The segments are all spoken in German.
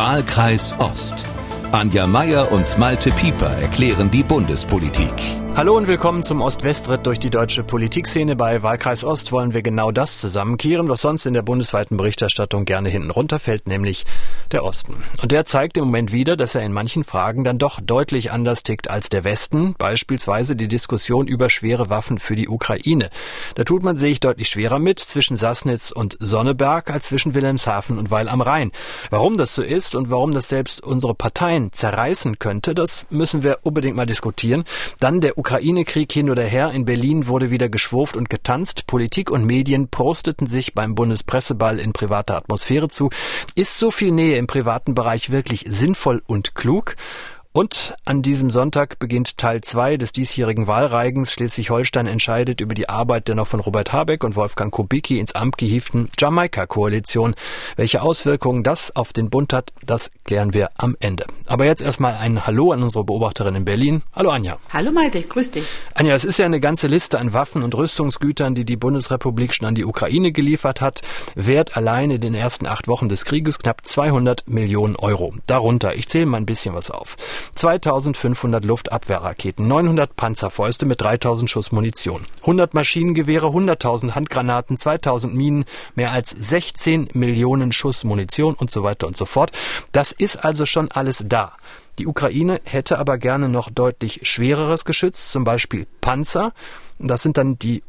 Wahlkreis Ost. Anja Meier und Malte Pieper erklären die Bundespolitik. Hallo und willkommen zum Ost-West-Ritt durch die deutsche Politikszene. Bei Wahlkreis Ost wollen wir genau das zusammenkehren, was sonst in der bundesweiten Berichterstattung gerne hinten runterfällt, nämlich der Osten. Und der zeigt im Moment wieder, dass er in manchen Fragen dann doch deutlich anders tickt als der Westen, beispielsweise die Diskussion über schwere Waffen für die Ukraine. Da tut man sich deutlich schwerer mit zwischen Sassnitz und Sonneberg als zwischen Wilhelmshaven und Weil am Rhein. Warum das so ist und warum das selbst unsere Parteien zerreißen könnte, das müssen wir unbedingt mal diskutieren. Dann der Ukraine-Krieg hin oder her. In Berlin wurde wieder geschwurft und getanzt. Politik und Medien prosteten sich beim Bundespresseball in privater Atmosphäre zu. Ist so viel Nähe im privaten Bereich wirklich sinnvoll und klug? Und an diesem Sonntag beginnt Teil 2 des diesjährigen Wahlreigens. Schleswig-Holstein entscheidet über die Arbeit der noch von Robert Habeck und Wolfgang Kubicki ins Amt gehieften Jamaika-Koalition. Welche Auswirkungen das auf den Bund hat, das klären wir am Ende. Aber jetzt erstmal ein Hallo an unsere Beobachterin in Berlin. Hallo Anja. Hallo Malte, grüß dich. Anja, es ist ja eine ganze Liste an Waffen und Rüstungsgütern, die die Bundesrepublik schon an die Ukraine geliefert hat. Wert allein in den ersten acht Wochen des Krieges knapp 200 Millionen Euro. Darunter, ich zähle mal ein bisschen was auf. 2500 Luftabwehrraketen, 900 Panzerfäuste mit 3000 Schuss Munition, 100 Maschinengewehre, 100.000 Handgranaten, 2000 Minen, mehr als 16 Millionen Schuss Munition und so weiter und so fort. Das ist also schon alles da. Die Ukraine hätte aber gerne noch deutlich schwereres Geschütz, zum Beispiel Panzer. Das sind dann die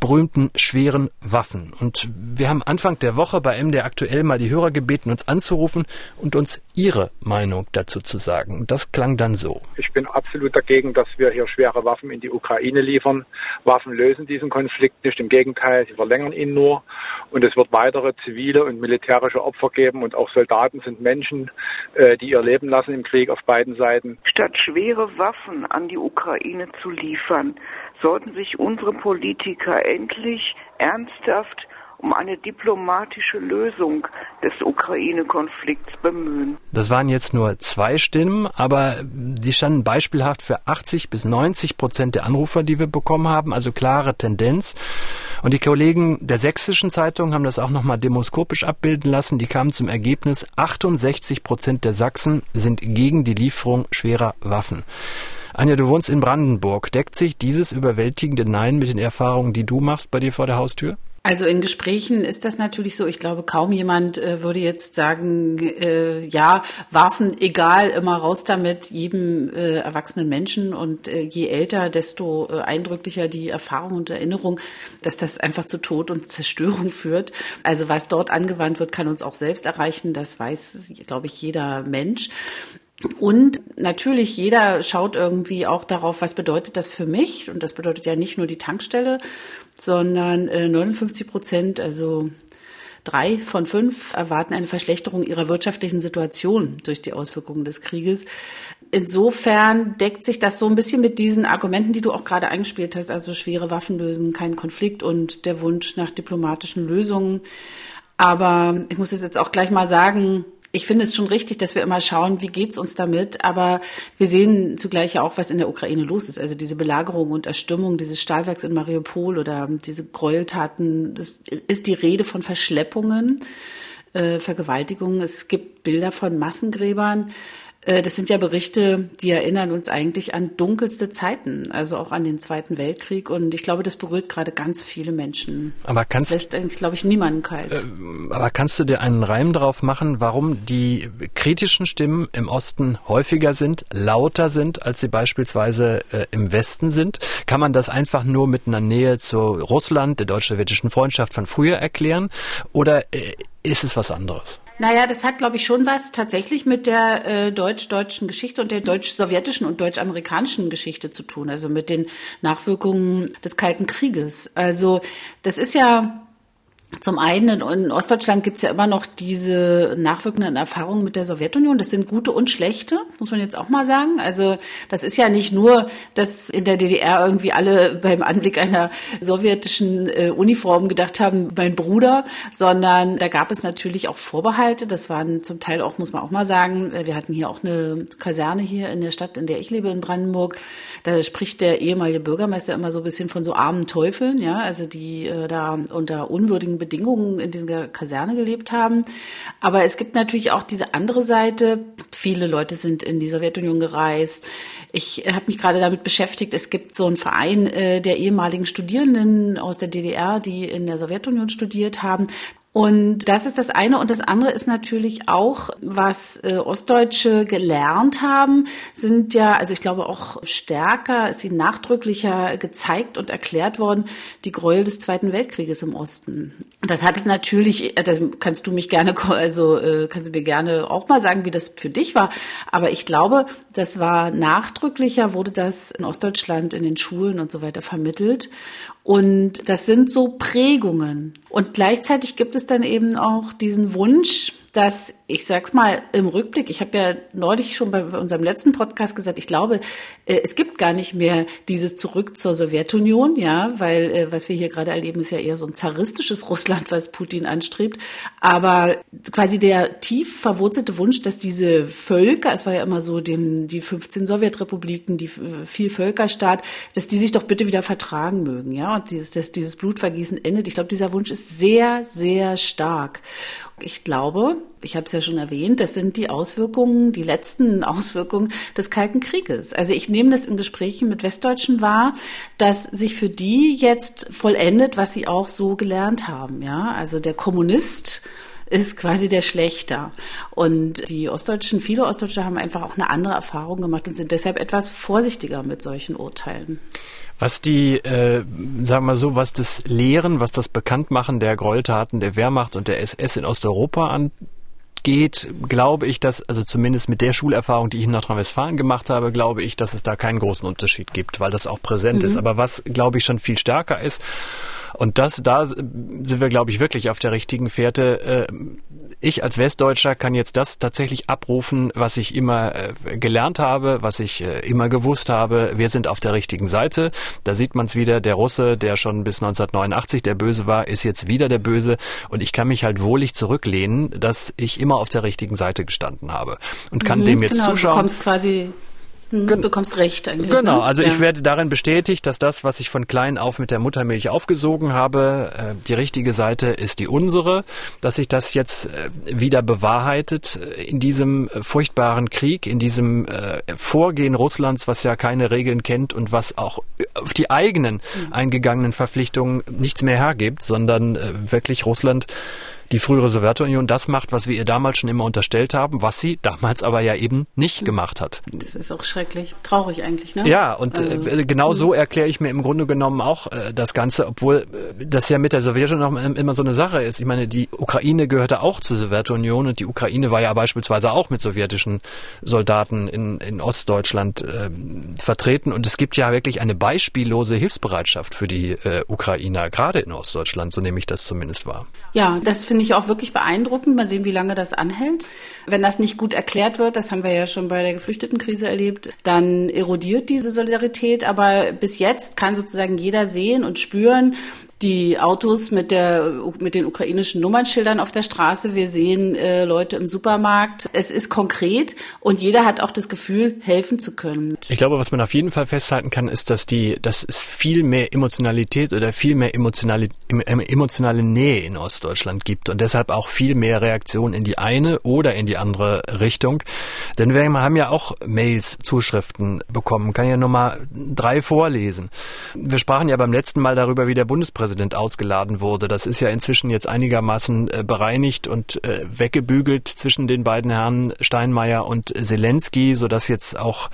berühmten schweren Waffen. Und wir haben Anfang der Woche bei MD aktuell mal die Hörer gebeten, uns anzurufen und uns ihre Meinung dazu zu sagen. Und das klang dann so. Ich bin absolut dagegen, dass wir hier schwere Waffen in die Ukraine liefern. Waffen lösen diesen Konflikt nicht. Im Gegenteil, sie verlängern ihn nur. Und es wird weitere zivile und militärische Opfer geben. Und auch Soldaten sind Menschen, äh, die ihr Leben lassen im Krieg auf beiden Seiten. Statt schwere Waffen an die Ukraine zu liefern, sollten sich unsere Politiker endlich ernsthaft um eine diplomatische Lösung des Ukraine-Konflikts bemühen. Das waren jetzt nur zwei Stimmen, aber die standen beispielhaft für 80 bis 90 Prozent der Anrufer, die wir bekommen haben, also klare Tendenz. Und die Kollegen der sächsischen Zeitung haben das auch nochmal demoskopisch abbilden lassen. Die kamen zum Ergebnis, 68 Prozent der Sachsen sind gegen die Lieferung schwerer Waffen. Anja, du wohnst in Brandenburg. Deckt sich dieses überwältigende Nein mit den Erfahrungen, die du machst bei dir vor der Haustür? Also in Gesprächen ist das natürlich so. Ich glaube, kaum jemand äh, würde jetzt sagen, äh, ja, Waffen, egal, immer raus damit, jedem äh, erwachsenen Menschen. Und äh, je älter, desto äh, eindrücklicher die Erfahrung und Erinnerung, dass das einfach zu Tod und Zerstörung führt. Also was dort angewandt wird, kann uns auch selbst erreichen. Das weiß, glaube ich, jeder Mensch. Und natürlich, jeder schaut irgendwie auch darauf, was bedeutet das für mich? Und das bedeutet ja nicht nur die Tankstelle, sondern äh, 59 Prozent, also drei von fünf, erwarten eine Verschlechterung ihrer wirtschaftlichen Situation durch die Auswirkungen des Krieges. Insofern deckt sich das so ein bisschen mit diesen Argumenten, die du auch gerade eingespielt hast, also schwere Waffen lösen, kein Konflikt und der Wunsch nach diplomatischen Lösungen. Aber ich muss es jetzt auch gleich mal sagen, ich finde es schon richtig, dass wir immer schauen, wie geht's uns damit. Aber wir sehen zugleich ja auch, was in der Ukraine los ist. Also diese Belagerung und Erstürmung dieses Stahlwerks in Mariupol oder diese Gräueltaten. Das ist die Rede von Verschleppungen, äh, Vergewaltigungen. Es gibt Bilder von Massengräbern. Äh, das sind ja Berichte, die erinnern uns eigentlich an dunkelste Zeiten, also auch an den Zweiten Weltkrieg. Und ich glaube, das berührt gerade ganz viele Menschen. Aber kannst, das lässt eigentlich, glaube ich, niemanden kalt. Äh, aber kannst du dir einen Reim drauf machen, warum die kritischen Stimmen im Osten häufiger sind, lauter sind, als sie beispielsweise äh, im Westen sind? Kann man das einfach nur mit einer Nähe zu Russland, der deutsch-sowjetischen Freundschaft von früher erklären? Oder äh, ist es was anderes? Naja, das hat, glaube ich, schon was tatsächlich mit der äh, deutsch-deutschen Geschichte und der deutsch-sowjetischen und deutsch-amerikanischen Geschichte zu tun, also mit den Nachwirkungen des Kalten Krieges. Also das ist ja zum einen in Ostdeutschland gibt es ja immer noch diese nachwirkenden Erfahrungen mit der Sowjetunion. Das sind gute und schlechte, muss man jetzt auch mal sagen. Also das ist ja nicht nur, dass in der DDR irgendwie alle beim Anblick einer sowjetischen äh, Uniform gedacht haben, mein Bruder, sondern da gab es natürlich auch Vorbehalte. Das waren zum Teil auch, muss man auch mal sagen, äh, wir hatten hier auch eine Kaserne hier in der Stadt, in der ich lebe, in Brandenburg. Da spricht der ehemalige Bürgermeister immer so ein bisschen von so armen Teufeln, ja, also die äh, da unter unwürdigen Bedingungen in dieser Kaserne gelebt haben. Aber es gibt natürlich auch diese andere Seite. Viele Leute sind in die Sowjetunion gereist. Ich habe mich gerade damit beschäftigt. Es gibt so einen Verein äh, der ehemaligen Studierenden aus der DDR, die in der Sowjetunion studiert haben. Und das ist das eine. Und das andere ist natürlich auch, was äh, Ostdeutsche gelernt haben, sind ja, also ich glaube auch stärker, ist ihnen nachdrücklicher gezeigt und erklärt worden, die Gräuel des Zweiten Weltkrieges im Osten. Das hat es natürlich, äh, das kannst du mich gerne, also äh, kannst du mir gerne auch mal sagen, wie das für dich war. Aber ich glaube, das war nachdrücklicher, wurde das in Ostdeutschland in den Schulen und so weiter vermittelt. Und das sind so Prägungen. Und gleichzeitig gibt es dann eben auch diesen Wunsch, dass ich sag's mal im Rückblick, ich habe ja neulich schon bei unserem letzten Podcast gesagt, ich glaube, äh, es gibt gar nicht mehr dieses Zurück zur Sowjetunion, ja, weil äh, was wir hier gerade erleben, ist ja eher so ein zaristisches Russland, was Putin anstrebt. Aber quasi der tief verwurzelte Wunsch, dass diese Völker, es war ja immer so den, die 15 Sowjetrepubliken, die Vielvölkerstaat, dass die sich doch bitte wieder vertragen mögen, ja, und dieses, dass dieses Blutvergießen endet. Ich glaube, dieser Wunsch ist sehr, sehr stark. Ich glaube, ich habe es ja schon erwähnt, das sind die Auswirkungen, die letzten Auswirkungen des Kalten Krieges. Also ich nehme das in Gesprächen mit Westdeutschen wahr, dass sich für die jetzt vollendet, was sie auch so gelernt haben. Ja, also der Kommunist ist quasi der Schlechter. Und die Ostdeutschen, viele Ostdeutsche haben einfach auch eine andere Erfahrung gemacht und sind deshalb etwas vorsichtiger mit solchen Urteilen. Was die, äh, sagen wir so, was das Lehren, was das Bekanntmachen der Gräueltaten der Wehrmacht und der SS in Osteuropa angeht, glaube ich, dass, also zumindest mit der Schulerfahrung, die ich in Nordrhein-Westfalen gemacht habe, glaube ich, dass es da keinen großen Unterschied gibt, weil das auch präsent mhm. ist. Aber was, glaube ich, schon viel stärker ist, und das, da sind wir, glaube ich, wirklich auf der richtigen Fährte. Äh, ich als Westdeutscher kann jetzt das tatsächlich abrufen, was ich immer äh, gelernt habe, was ich äh, immer gewusst habe. Wir sind auf der richtigen Seite. Da sieht man es wieder. Der Russe, der schon bis 1989 der Böse war, ist jetzt wieder der Böse. Und ich kann mich halt wohlig zurücklehnen, dass ich immer auf der richtigen Seite gestanden habe und kann mhm, dem jetzt genau, zuschauen. Du kommst quasi Du Gen bekommst recht eigentlich. Genau, ne? also ja. ich werde darin bestätigt, dass das, was ich von klein auf mit der Muttermilch aufgesogen habe, äh, die richtige Seite ist die unsere, dass sich das jetzt äh, wieder bewahrheitet äh, in diesem furchtbaren Krieg, in diesem Vorgehen Russlands, was ja keine Regeln kennt und was auch auf die eigenen mhm. eingegangenen Verpflichtungen nichts mehr hergibt, sondern wirklich Russland die frühere Sowjetunion das macht, was wir ihr damals schon immer unterstellt haben, was sie damals aber ja eben nicht gemacht hat. Das ist auch schrecklich, traurig eigentlich, ne? Ja, und also, äh, genau hm. so erkläre ich mir im Grunde genommen auch äh, das Ganze, obwohl äh, das ja mit der Sowjetunion immer so eine Sache ist. Ich meine, die Ukraine gehörte auch zur Sowjetunion und die Ukraine war ja beispielsweise auch mit sowjetischen Soldaten in, in Ostdeutschland äh, vertreten und es gibt ja wirklich eine beispiellose Hilfsbereitschaft für die äh, Ukrainer, gerade in Ostdeutschland, so nehme ich das zumindest wahr. Ja, das finde ich auch wirklich beeindruckend. Mal sehen, wie lange das anhält. Wenn das nicht gut erklärt wird, das haben wir ja schon bei der Geflüchtetenkrise erlebt, dann erodiert diese Solidarität. Aber bis jetzt kann sozusagen jeder sehen und spüren, die Autos mit der mit den ukrainischen Nummernschildern auf der Straße. Wir sehen äh, Leute im Supermarkt. Es ist konkret und jeder hat auch das Gefühl, helfen zu können. Ich glaube, was man auf jeden Fall festhalten kann, ist, dass die, dass es viel mehr Emotionalität oder viel mehr emotionale, emotionale Nähe in Ostdeutschland gibt und deshalb auch viel mehr Reaktion in die eine oder in die andere Richtung. Denn wir haben ja auch Mails, Zuschriften bekommen. Kann ja nur mal drei vorlesen. Wir sprachen ja beim letzten Mal darüber, wie der Bundespräsident ausgeladen wurde. Das ist ja inzwischen jetzt einigermaßen äh, bereinigt und äh, weggebügelt zwischen den beiden Herren Steinmeier und Zelensky, sodass jetzt auch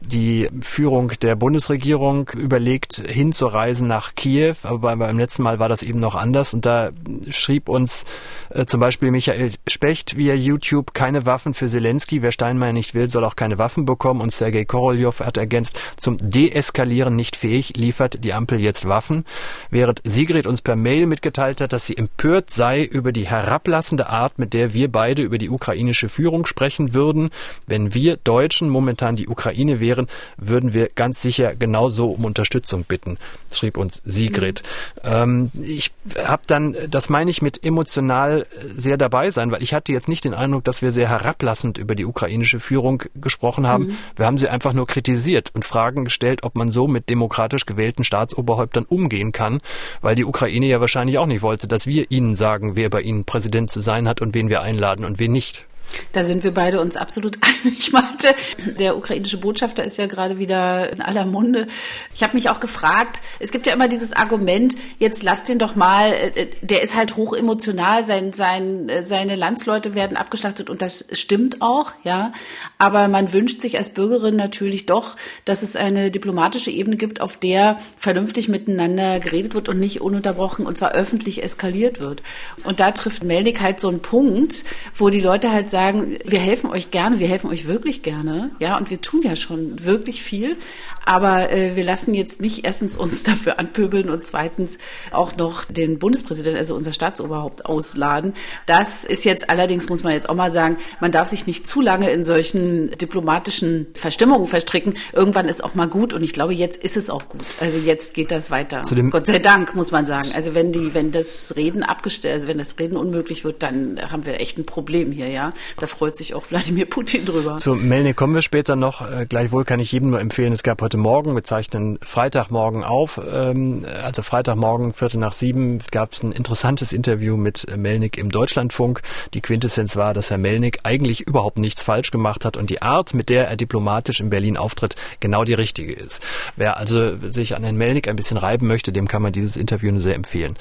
die Führung der Bundesregierung überlegt, hinzureisen nach Kiew. Aber beim letzten Mal war das eben noch anders. Und da schrieb uns äh, zum Beispiel Michael Specht via YouTube, keine Waffen für Zelensky. Wer Steinmeier nicht will, soll auch keine Waffen bekommen. Und Sergei Korolev hat ergänzt, zum Deeskalieren nicht fähig, liefert die Ampel jetzt Waffen. Während Sigrid uns per Mail mitgeteilt hat, dass sie empört sei über die herablassende Art, mit der wir beide über die ukrainische Führung sprechen würden. Wenn wir Deutschen momentan die Ukraine wären, würden wir ganz sicher genauso um Unterstützung bitten, schrieb uns Sigrid. Mhm. Ähm, ich habe dann, das meine ich mit Emotionen, emotional äh, sehr dabei sein, weil ich hatte jetzt nicht den Eindruck, dass wir sehr herablassend über die ukrainische Führung gesprochen haben. Mhm. Wir haben sie einfach nur kritisiert und Fragen gestellt, ob man so mit demokratisch gewählten Staatsoberhäuptern umgehen kann, weil die Ukraine ja wahrscheinlich auch nicht wollte, dass wir ihnen sagen, wer bei ihnen Präsident zu sein hat und wen wir einladen und wen nicht. Da sind wir beide uns absolut einig, Malte. Der ukrainische Botschafter ist ja gerade wieder in aller Munde. Ich habe mich auch gefragt, es gibt ja immer dieses Argument, jetzt lass den doch mal, äh, der ist halt hoch emotional, sein, sein, äh, seine Landsleute werden abgeschlachtet und das stimmt auch, ja. Aber man wünscht sich als Bürgerin natürlich doch, dass es eine diplomatische Ebene gibt, auf der vernünftig miteinander geredet wird und nicht ununterbrochen und zwar öffentlich eskaliert wird. Und da trifft Melnik halt so einen Punkt, wo die Leute halt sagen, wir helfen euch gerne, wir helfen euch wirklich gerne, ja, und wir tun ja schon wirklich viel, aber äh, wir lassen jetzt nicht erstens uns dafür anpöbeln und zweitens auch noch den Bundespräsidenten, also unser Staatsoberhaupt, ausladen. Das ist jetzt allerdings, muss man jetzt auch mal sagen, man darf sich nicht zu lange in solchen diplomatischen Verstimmungen verstricken. Irgendwann ist auch mal gut und ich glaube, jetzt ist es auch gut. Also jetzt geht das weiter. Gott sei Dank, muss man sagen. Also wenn die, wenn das Reden abgestellt, also wenn das Reden unmöglich wird, dann haben wir echt ein Problem hier, ja. Da freut sich auch Wladimir Putin drüber. Zu Melnik kommen wir später noch. Äh, gleichwohl kann ich jedem nur empfehlen, es gab heute Morgen, wir zeichnen Freitagmorgen auf, ähm, also Freitagmorgen, Viertel nach sieben, gab es ein interessantes Interview mit Melnik im Deutschlandfunk. Die Quintessenz war, dass Herr Melnik eigentlich überhaupt nichts falsch gemacht hat und die Art, mit der er diplomatisch in Berlin auftritt, genau die richtige ist. Wer also sich an Herrn Melnik ein bisschen reiben möchte, dem kann man dieses Interview nur sehr empfehlen.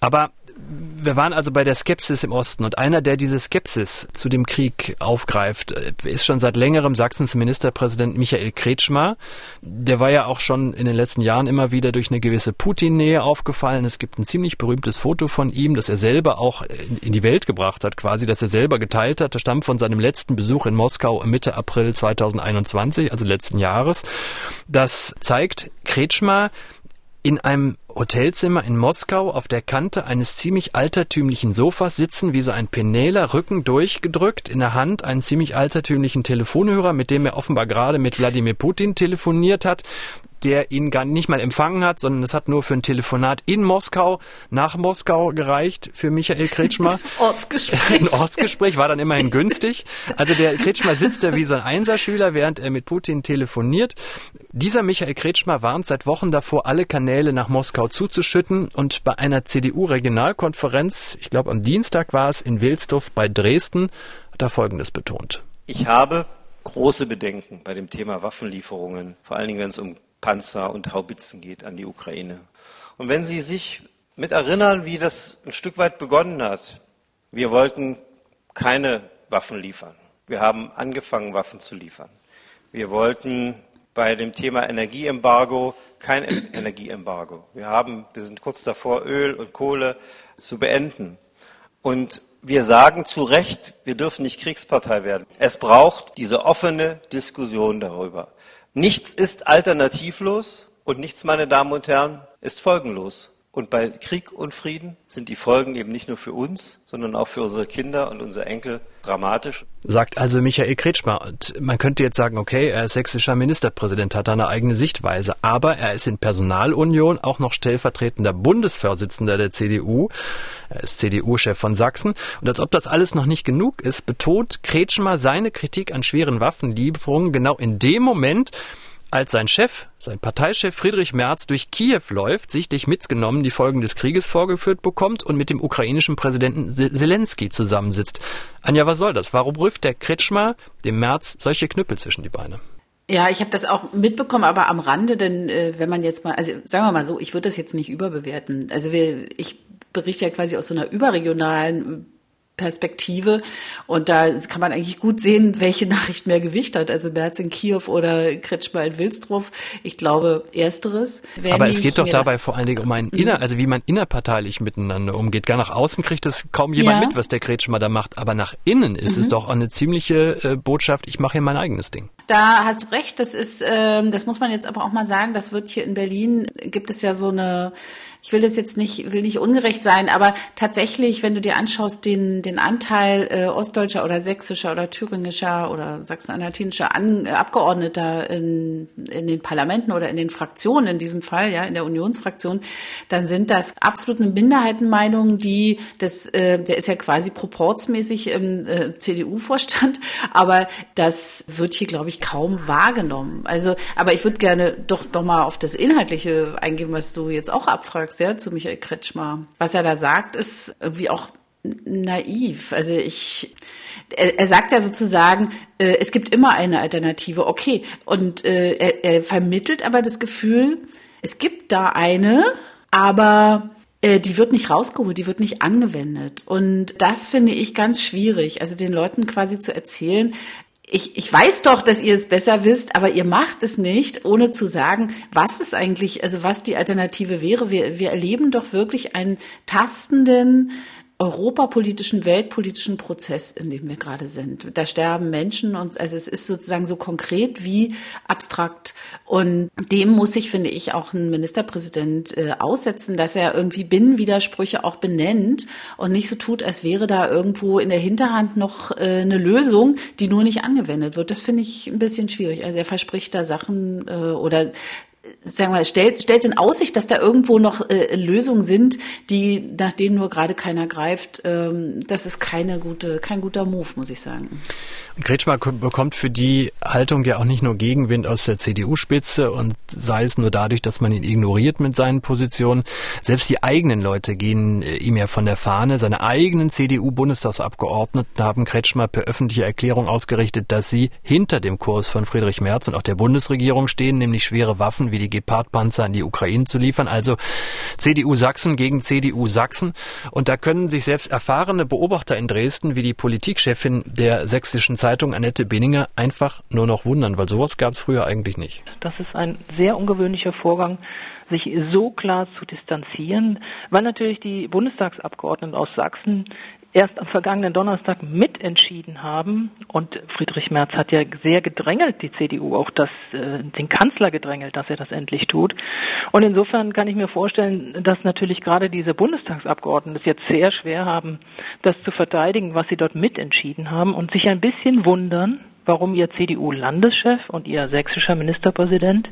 Aber wir waren also bei der Skepsis im Osten und einer, der diese Skepsis zu dem Krieg aufgreift, äh, ist schon seit längerem Sachsens Ministerpräsident Michael Kretschmer. Der war ja auch schon in den letzten Jahren immer wieder durch eine gewisse Putin-Nähe aufgefallen. Es gibt ein ziemlich berühmtes Foto von ihm, das er selber auch in die Welt gebracht hat, quasi, das er selber geteilt hat. Das stammt von seinem letzten Besuch in Moskau Mitte April 2021, also letzten Jahres. Das zeigt Kretschmer in einem Hotelzimmer in Moskau auf der Kante eines ziemlich altertümlichen Sofas sitzen, wie so ein Penäler, Rücken durchgedrückt, in der Hand einen ziemlich altertümlichen Telefonhörer, mit dem er offenbar gerade mit Wladimir Putin telefoniert hat der ihn gar nicht mal empfangen hat, sondern es hat nur für ein Telefonat in Moskau, nach Moskau gereicht für Michael Kretschmer. Ortsgespräch. Ein Ortsgespräch war dann immerhin günstig. Also der Kretschmer sitzt da wie so ein Einserschüler, während er mit Putin telefoniert. Dieser Michael Kretschmer warnt seit Wochen davor, alle Kanäle nach Moskau zuzuschütten und bei einer CDU-Regionalkonferenz, ich glaube am Dienstag war es, in Wilsdorf bei Dresden, hat er Folgendes betont. Ich habe große Bedenken bei dem Thema Waffenlieferungen, vor allen Dingen wenn es um Panzer und Haubitzen geht an die Ukraine. Und wenn Sie sich mit erinnern, wie das ein Stück weit begonnen hat, wir wollten keine Waffen liefern. Wir haben angefangen, Waffen zu liefern. Wir wollten bei dem Thema Energieembargo kein Energieembargo. Wir haben, wir sind kurz davor, Öl und Kohle zu beenden. Und wir sagen zu Recht, wir dürfen nicht Kriegspartei werden. Es braucht diese offene Diskussion darüber. Nichts ist alternativlos und nichts, meine Damen und Herren, ist folgenlos. Und bei Krieg und Frieden sind die Folgen eben nicht nur für uns, sondern auch für unsere Kinder und unsere Enkel dramatisch. Sagt also Michael Kretschmer. Und man könnte jetzt sagen, okay, er ist sächsischer Ministerpräsident, hat eine eigene Sichtweise. Aber er ist in Personalunion auch noch stellvertretender Bundesvorsitzender der CDU. Er ist CDU-Chef von Sachsen. Und als ob das alles noch nicht genug ist, betont Kretschmer seine Kritik an schweren Waffenlieferungen genau in dem Moment, als sein Chef, sein Parteichef Friedrich Merz durch Kiew läuft, sichtlich mitgenommen die Folgen des Krieges vorgeführt bekommt und mit dem ukrainischen Präsidenten Zelensky zusammensitzt. Anja, was soll das? Warum rüft der Kretschmer dem Merz solche Knüppel zwischen die Beine? Ja, ich habe das auch mitbekommen, aber am Rande, denn äh, wenn man jetzt mal, also sagen wir mal so, ich würde das jetzt nicht überbewerten. Also wir, ich berichte ja quasi aus so einer überregionalen Perspektive. Und da kann man eigentlich gut sehen, welche Nachricht mehr Gewicht hat. Also Merz in Kiew oder Kretschmer in Wilsdruff. Ich glaube, ersteres. Aber es geht doch dabei vor allen Dingen um ein inner, also wie man innerparteilich miteinander umgeht. Gar nach außen kriegt es kaum jemand ja. mit, was der Kretschmer da macht. Aber nach innen ist mhm. es doch eine ziemliche äh, Botschaft, ich mache hier mein eigenes Ding. Da hast du recht. Das ist, äh, das muss man jetzt aber auch mal sagen, das wird hier in Berlin, gibt es ja so eine ich will das jetzt nicht, will nicht ungerecht sein, aber tatsächlich, wenn du dir anschaust, den, den Anteil äh, ostdeutscher oder sächsischer oder thüringischer oder sachsen-anhaltinischer An, äh, Abgeordneter in, in den Parlamenten oder in den Fraktionen in diesem Fall, ja, in der Unionsfraktion, dann sind das absolut eine Minderheitenmeinung, die das, äh, der ist ja quasi proportsmäßig im äh, CDU-Vorstand, aber das wird hier, glaube ich, kaum wahrgenommen. Also, aber ich würde gerne doch noch mal auf das Inhaltliche eingehen, was du jetzt auch abfragst sehr zu Michael Kretschmer. Was er da sagt, ist irgendwie auch naiv. Also ich, er, er sagt ja sozusagen, äh, es gibt immer eine Alternative. Okay. Und äh, er, er vermittelt aber das Gefühl, es gibt da eine, aber äh, die wird nicht rausgeholt, die wird nicht angewendet. Und das finde ich ganz schwierig. Also den Leuten quasi zu erzählen, ich, ich weiß doch, dass ihr es besser wisst, aber ihr macht es nicht, ohne zu sagen, was es eigentlich, also was die Alternative wäre. Wir, wir erleben doch wirklich einen tastenden, europapolitischen, weltpolitischen Prozess, in dem wir gerade sind. Da sterben Menschen und also es ist sozusagen so konkret wie abstrakt. Und dem muss sich, finde ich, auch ein Ministerpräsident äh, aussetzen, dass er irgendwie Binnenwidersprüche auch benennt und nicht so tut, als wäre da irgendwo in der Hinterhand noch äh, eine Lösung, die nur nicht angewendet wird. Das finde ich ein bisschen schwierig. Also er verspricht da Sachen äh, oder sagen wir, stellt, stellt in Aussicht, dass da irgendwo noch äh, Lösungen sind, die nach denen nur gerade keiner greift. Ähm, das ist keine gute, kein guter Move, muss ich sagen. Kretschmer bekommt für die Haltung ja auch nicht nur Gegenwind aus der CDU-Spitze und sei es nur dadurch, dass man ihn ignoriert mit seinen Positionen. Selbst die eigenen Leute gehen äh, ihm ja von der Fahne. Seine eigenen CDU-Bundestagsabgeordneten haben Kretschmer per öffentliche Erklärung ausgerichtet, dass sie hinter dem Kurs von Friedrich Merz und auch der Bundesregierung stehen, nämlich schwere Waffen wie die Gepard-Panzer an die Ukraine zu liefern. Also CDU Sachsen gegen CDU Sachsen. Und da können sich selbst erfahrene Beobachter in Dresden wie die Politikchefin der sächsischen Zeitung Annette Benninger einfach nur noch wundern, weil sowas gab es früher eigentlich nicht. Das ist ein sehr ungewöhnlicher Vorgang sich so klar zu distanzieren, weil natürlich die Bundestagsabgeordneten aus Sachsen erst am vergangenen Donnerstag mitentschieden haben. Und Friedrich Merz hat ja sehr gedrängelt, die CDU, auch das, äh, den Kanzler gedrängelt, dass er das endlich tut. Und insofern kann ich mir vorstellen, dass natürlich gerade diese Bundestagsabgeordneten es jetzt sehr schwer haben, das zu verteidigen, was sie dort mitentschieden haben und sich ein bisschen wundern, warum ihr CDU-Landeschef und ihr sächsischer Ministerpräsident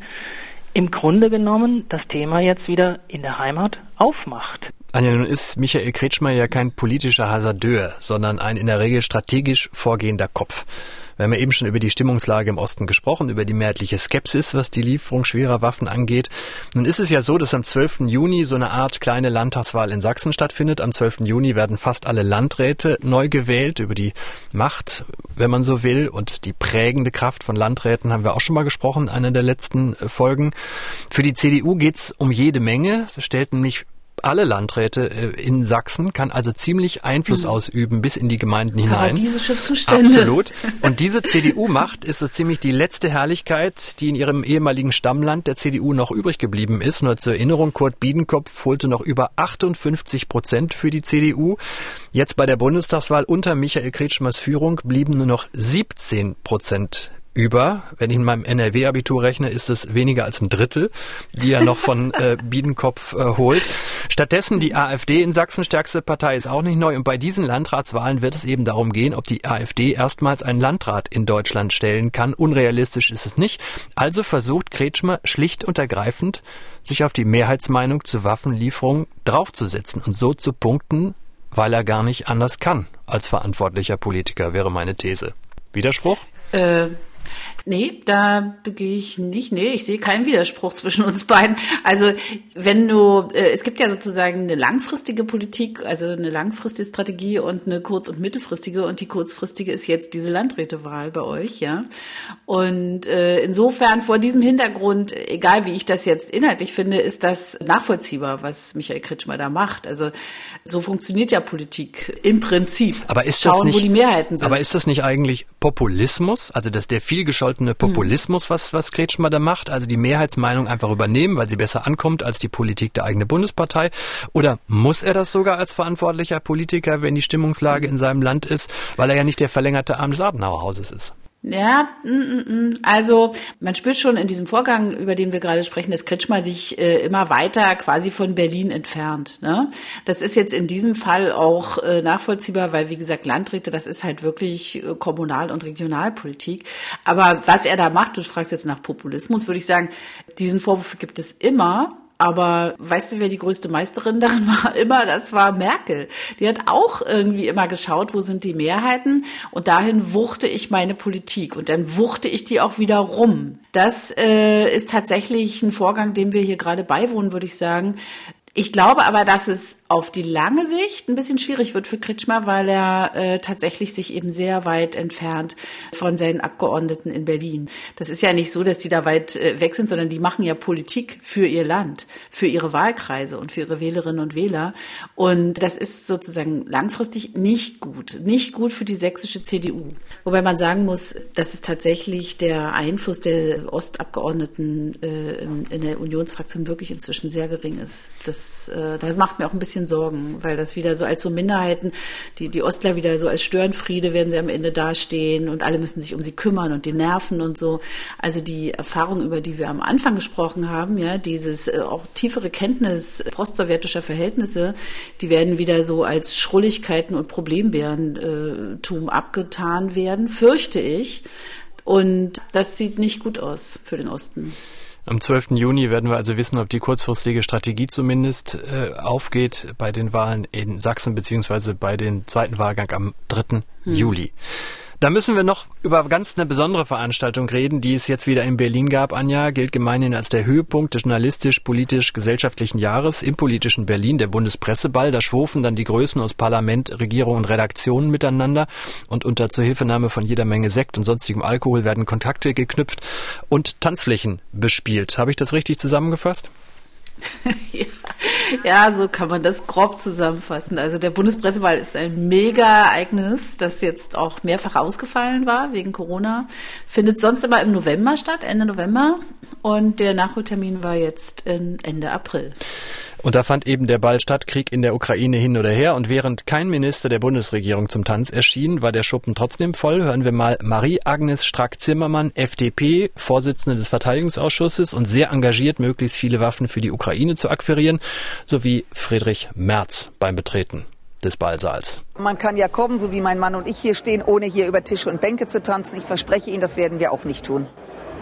im Grunde genommen das Thema jetzt wieder in der Heimat aufmacht. Anja, nun ist Michael Kretschmer ja kein politischer Hasardeur, sondern ein in der Regel strategisch vorgehender Kopf. Wir haben ja eben schon über die Stimmungslage im Osten gesprochen, über die mehrheitliche Skepsis, was die Lieferung schwerer Waffen angeht. Nun ist es ja so, dass am 12. Juni so eine Art kleine Landtagswahl in Sachsen stattfindet. Am 12. Juni werden fast alle Landräte neu gewählt. Über die Macht, wenn man so will, und die prägende Kraft von Landräten haben wir auch schon mal gesprochen, in einer der letzten Folgen. Für die CDU geht's um jede Menge. Es stellt nämlich alle Landräte äh, in Sachsen, kann also ziemlich Einfluss mhm. ausüben bis in die Gemeinden hinein. Paradiesische Zustände. Absolut. Und diese CDU-Macht ist so ziemlich die letzte Herrlichkeit, die in ihrem ehemaligen Stammland der CDU noch übrig geblieben ist. Nur zur Erinnerung, Kurt Biedenkopf holte noch über 58 Prozent für die CDU. Jetzt bei der Bundestagswahl unter Michael Kretschmers Führung blieben nur noch 17 Prozent über. Wenn ich in meinem NRW-Abitur rechne, ist es weniger als ein Drittel, die er noch von äh, Biedenkopf äh, holt. Stattdessen die AfD in Sachsen stärkste Partei ist auch nicht neu. Und bei diesen Landratswahlen wird es eben darum gehen, ob die AfD erstmals einen Landrat in Deutschland stellen kann. Unrealistisch ist es nicht. Also versucht Kretschmer schlicht und ergreifend, sich auf die Mehrheitsmeinung zur Waffenlieferung draufzusetzen und so zu punkten, weil er gar nicht anders kann als verantwortlicher Politiker, wäre meine These. Widerspruch? Äh, Nee, da begehe ich nicht. Nee, ich sehe keinen Widerspruch zwischen uns beiden. Also wenn du, äh, es gibt ja sozusagen eine langfristige Politik, also eine langfristige Strategie und eine kurz- und mittelfristige. Und die kurzfristige ist jetzt diese Landrätewahl bei euch, ja. Und äh, insofern vor diesem Hintergrund, egal wie ich das jetzt inhaltlich finde, ist das nachvollziehbar, was Michael Kretschmer da macht. Also so funktioniert ja Politik im Prinzip. Aber ist Schauen, das nicht, wo die Mehrheiten sind. Aber ist das nicht eigentlich Populismus? Also dass der viel gescholtene Populismus, was, was Kretschmer da macht, also die Mehrheitsmeinung einfach übernehmen, weil sie besser ankommt als die Politik der eigenen Bundespartei? Oder muss er das sogar als verantwortlicher Politiker, wenn die Stimmungslage in seinem Land ist, weil er ja nicht der verlängerte Arm des Adenauerhauses ist? Ja, mm, mm, mm. also man spürt schon in diesem Vorgang, über den wir gerade sprechen, dass Kretschmer sich äh, immer weiter quasi von Berlin entfernt. Ne? Das ist jetzt in diesem Fall auch äh, nachvollziehbar, weil wie gesagt Landräte, das ist halt wirklich äh, Kommunal- und Regionalpolitik. Aber was er da macht, du fragst jetzt nach Populismus, würde ich sagen, diesen Vorwurf gibt es immer. Aber weißt du, wer die größte Meisterin darin war? Immer, das war Merkel. Die hat auch irgendwie immer geschaut, wo sind die Mehrheiten und dahin wuchte ich meine Politik und dann wuchte ich die auch wieder rum. Das äh, ist tatsächlich ein Vorgang, dem wir hier gerade beiwohnen, würde ich sagen. Ich glaube aber, dass es auf die lange Sicht ein bisschen schwierig wird für Kretschmer, weil er äh, tatsächlich sich eben sehr weit entfernt von seinen Abgeordneten in Berlin. Das ist ja nicht so, dass die da weit äh, weg sind, sondern die machen ja Politik für ihr Land, für ihre Wahlkreise und für ihre Wählerinnen und Wähler. Und das ist sozusagen langfristig nicht gut, nicht gut für die sächsische CDU. Wobei man sagen muss, dass es tatsächlich der Einfluss der Ostabgeordneten äh, in, in der Unionsfraktion wirklich inzwischen sehr gering ist. Das das, äh, das macht mir auch ein bisschen Sorgen, weil das wieder so als so Minderheiten, die, die Ostler wieder so als Störenfriede werden sie am Ende dastehen und alle müssen sich um sie kümmern und die nerven und so. Also die Erfahrung, über die wir am Anfang gesprochen haben, ja, dieses äh, auch tiefere Kenntnis postsowjetischer Verhältnisse, die werden wieder so als Schrulligkeiten und Problembärentum abgetan werden, fürchte ich. Und das sieht nicht gut aus für den Osten. Am 12. Juni werden wir also wissen, ob die kurzfristige Strategie zumindest äh, aufgeht bei den Wahlen in Sachsen beziehungsweise bei dem zweiten Wahlgang am 3. Hm. Juli. Da müssen wir noch über ganz eine besondere Veranstaltung reden, die es jetzt wieder in Berlin gab, Anja. Gilt gemeinhin als der Höhepunkt des journalistisch-politisch-gesellschaftlichen Jahres im politischen Berlin, der Bundespresseball. Da schwofen dann die Größen aus Parlament, Regierung und Redaktionen miteinander und unter Zuhilfenahme von jeder Menge Sekt und sonstigem Alkohol werden Kontakte geknüpft und Tanzflächen bespielt. Habe ich das richtig zusammengefasst? ja, ja, so kann man das grob zusammenfassen. Also der Bundespresseball ist ein Mega-Ereignis, das jetzt auch mehrfach ausgefallen war wegen Corona. Findet sonst immer im November statt, Ende November. Und der Nachholtermin war jetzt Ende April. Und da fand eben der Ball statt, Krieg in der Ukraine hin oder her. Und während kein Minister der Bundesregierung zum Tanz erschien, war der Schuppen trotzdem voll. Hören wir mal Marie-Agnes Strack-Zimmermann, FDP, Vorsitzende des Verteidigungsausschusses und sehr engagiert, möglichst viele Waffen für die Ukraine zu akquirieren, sowie Friedrich Merz beim Betreten des Ballsaals. Man kann ja kommen, so wie mein Mann und ich hier stehen, ohne hier über Tische und Bänke zu tanzen. Ich verspreche Ihnen, das werden wir auch nicht tun.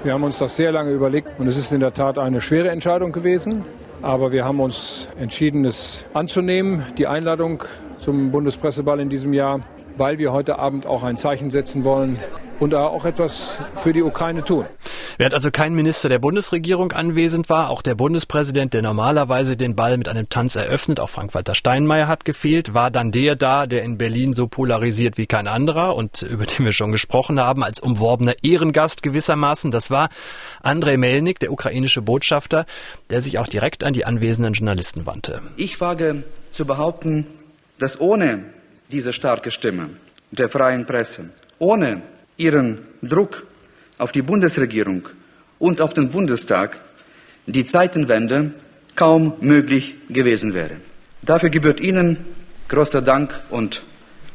Wir haben uns das sehr lange überlegt und es ist in der Tat eine schwere Entscheidung gewesen. Aber wir haben uns entschieden, es anzunehmen, die Einladung zum Bundespresseball in diesem Jahr, weil wir heute Abend auch ein Zeichen setzen wollen und auch etwas für die Ukraine tun. Während also kein Minister der Bundesregierung anwesend war, auch der Bundespräsident, der normalerweise den Ball mit einem Tanz eröffnet, auch Frank-Walter Steinmeier hat gefehlt, war dann der da, der in Berlin so polarisiert wie kein anderer und über den wir schon gesprochen haben, als umworbener Ehrengast gewissermaßen. Das war Andrei Melnik, der ukrainische Botschafter, der sich auch direkt an die anwesenden Journalisten wandte. Ich wage zu behaupten, dass ohne diese starke Stimme der freien Presse, ohne ihren Druck auf die Bundesregierung und auf den Bundestag die Zeitenwende kaum möglich gewesen wäre. Dafür gebührt Ihnen großer Dank und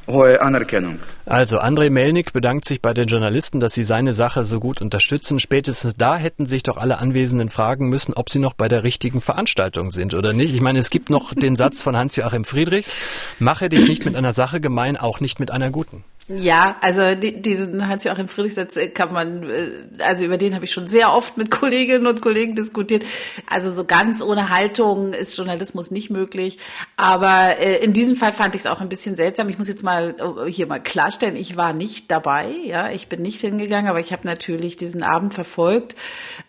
hohe Anerkennung. Also André Melnik bedankt sich bei den Journalisten, dass sie seine Sache so gut unterstützen. Spätestens da hätten sich doch alle Anwesenden fragen müssen, ob sie noch bei der richtigen Veranstaltung sind oder nicht. Ich meine, es gibt noch den Satz von Hans-Joachim Friedrichs, mache dich nicht mit einer Sache gemein, auch nicht mit einer guten. Ja, also die, diesen Hans-Joachim Friedrichs kann man, äh, also über den habe ich schon sehr oft mit Kolleginnen und Kollegen diskutiert. Also so ganz ohne Haltung ist Journalismus nicht möglich. Aber äh, in diesem Fall fand ich es auch ein bisschen seltsam. Ich muss jetzt mal äh, hier mal klarstellen, ich war nicht dabei. Ja, ich bin nicht hingegangen, aber ich habe natürlich diesen Abend verfolgt.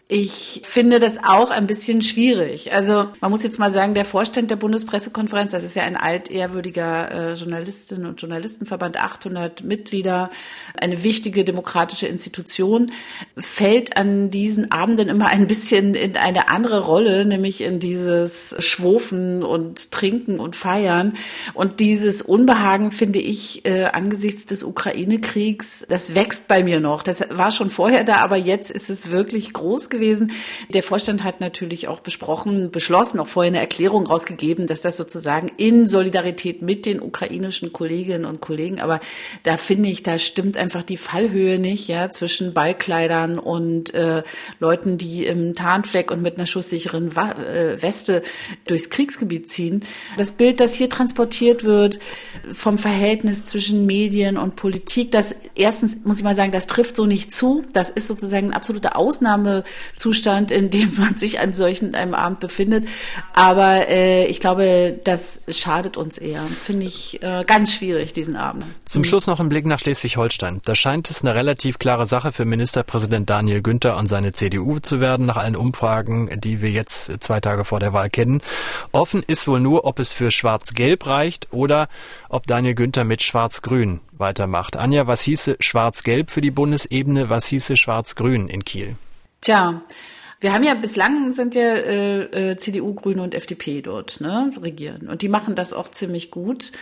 Ich finde das auch ein bisschen schwierig. Also man muss jetzt mal sagen, der Vorstand der Bundespressekonferenz, das ist ja ein altehrwürdiger äh, Journalistinnen und Journalistenverband, 800 Mitglieder, eine wichtige demokratische Institution, fällt an diesen Abenden immer ein bisschen in eine andere Rolle, nämlich in dieses Schwofen und Trinken und Feiern. Und dieses Unbehagen finde ich äh, angesichts des Ukraine-Kriegs, das wächst bei mir noch. Das war schon vorher da, aber jetzt ist es wirklich groß gewesen. Der Vorstand hat natürlich auch besprochen, beschlossen, auch vorher eine Erklärung rausgegeben, dass das sozusagen in Solidarität mit den ukrainischen Kolleginnen und Kollegen, aber da finde ich, da stimmt einfach die Fallhöhe nicht, ja, zwischen Ballkleidern und äh, Leuten, die im Tarnfleck und mit einer schusssicheren äh, Weste durchs Kriegsgebiet ziehen. Das Bild, das hier transportiert wird vom Verhältnis zwischen Medien und Politik, das erstens muss ich mal sagen, das trifft so nicht zu. Das ist sozusagen ein absoluter Ausnahmezustand, in dem man sich an solchen einem Abend befindet. Aber äh, ich glaube, das schadet uns eher. Finde ich äh, ganz schwierig, diesen Abend. Zum Schluss noch ein Blick nach Schleswig-Holstein. Da scheint es eine relativ klare Sache für Ministerpräsident Daniel Günther und seine CDU zu werden, nach allen Umfragen, die wir jetzt zwei Tage vor der Wahl kennen. Offen ist wohl nur, ob es für Schwarz-Gelb reicht oder ob Daniel Günther mit Schwarz-Grün weitermacht. Anja, was hieße Schwarz-Gelb für die Bundesebene? Was hieße Schwarz-Grün in Kiel? Tja, wir haben ja bislang sind ja äh, äh, CDU, Grüne und FDP dort ne, regieren und die machen das auch ziemlich gut.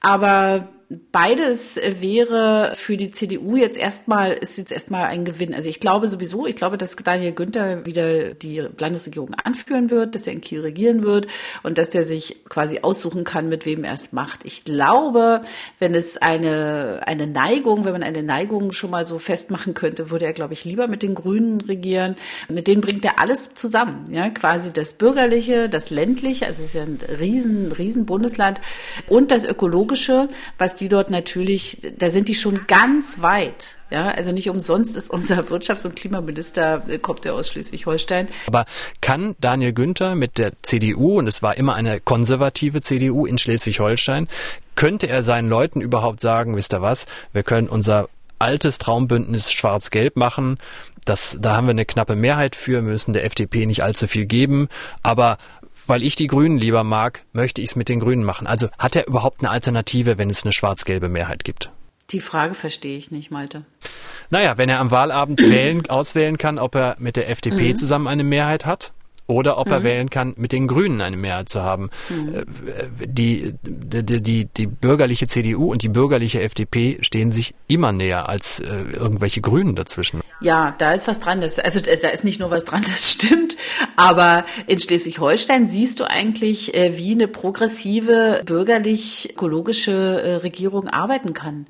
Aber Beides wäre für die CDU jetzt erstmal, ist jetzt erstmal ein Gewinn. Also ich glaube sowieso, ich glaube, dass Daniel Günther wieder die Landesregierung anführen wird, dass er in Kiel regieren wird und dass er sich quasi aussuchen kann, mit wem er es macht. Ich glaube, wenn es eine, eine Neigung, wenn man eine Neigung schon mal so festmachen könnte, würde er, glaube ich, lieber mit den Grünen regieren. Mit denen bringt er alles zusammen. Ja, quasi das Bürgerliche, das Ländliche, also es ist ja ein riesen, riesen Bundesland und das Ökologische, was die dort natürlich, da sind die schon ganz weit. Ja, also nicht umsonst ist unser Wirtschafts- und Klimaminister, äh, kommt er aus Schleswig-Holstein. Aber kann Daniel Günther mit der CDU, und es war immer eine konservative CDU in Schleswig-Holstein, könnte er seinen Leuten überhaupt sagen, wisst ihr was, wir können unser altes Traumbündnis schwarz-gelb machen. Das, da haben wir eine knappe Mehrheit für, müssen der FDP nicht allzu viel geben. Aber weil ich die Grünen lieber mag, möchte ich es mit den Grünen machen. Also hat er überhaupt eine Alternative, wenn es eine schwarz-gelbe Mehrheit gibt? Die Frage verstehe ich nicht, Malte. Naja, wenn er am Wahlabend wählen, auswählen kann, ob er mit der FDP mhm. zusammen eine Mehrheit hat, oder ob mhm. er wählen kann, mit den Grünen eine Mehrheit zu haben. Mhm. Äh, die, die, die, die bürgerliche CDU und die bürgerliche FDP stehen sich immer näher als äh, irgendwelche Grünen dazwischen. Ja, da ist was dran. Das, also da ist nicht nur was dran, das stimmt. Aber in Schleswig-Holstein siehst du eigentlich, äh, wie eine progressive, bürgerlich-ökologische Regierung arbeiten kann.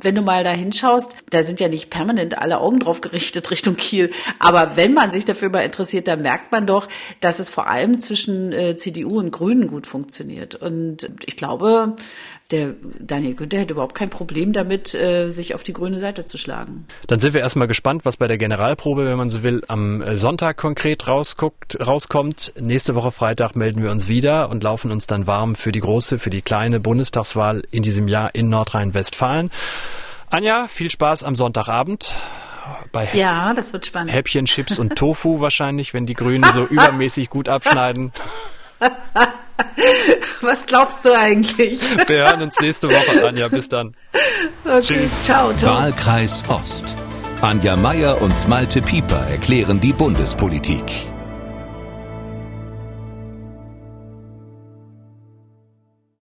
Wenn du mal da hinschaust, da sind ja nicht permanent alle Augen drauf gerichtet Richtung Kiel. Aber wenn man sich dafür mal interessiert, dann merkt man doch, dass es vor allem zwischen äh, CDU und Grünen gut funktioniert. Und ich glaube, der Daniel Günther hätte überhaupt kein Problem damit, äh, sich auf die grüne Seite zu schlagen. Dann sind wir erstmal gespannt, was bei der Generalprobe, wenn man so will, am äh, Sonntag konkret rausguckt, rauskommt. Nächste Woche Freitag melden wir uns wieder und laufen uns dann warm für die große, für die kleine Bundestagswahl in diesem Jahr in Nordrhein-Westfalen. Anja, viel Spaß am Sonntagabend bei ja, das wird spannend. Häppchen, Chips und Tofu wahrscheinlich, wenn die Grünen so übermäßig gut abschneiden. Was glaubst du eigentlich? Wir hören uns nächste Woche, Anja. Bis dann. Okay. Tschüss. Ciao, ciao. Wahlkreis Ost. Anja Meier und Malte Pieper erklären die Bundespolitik.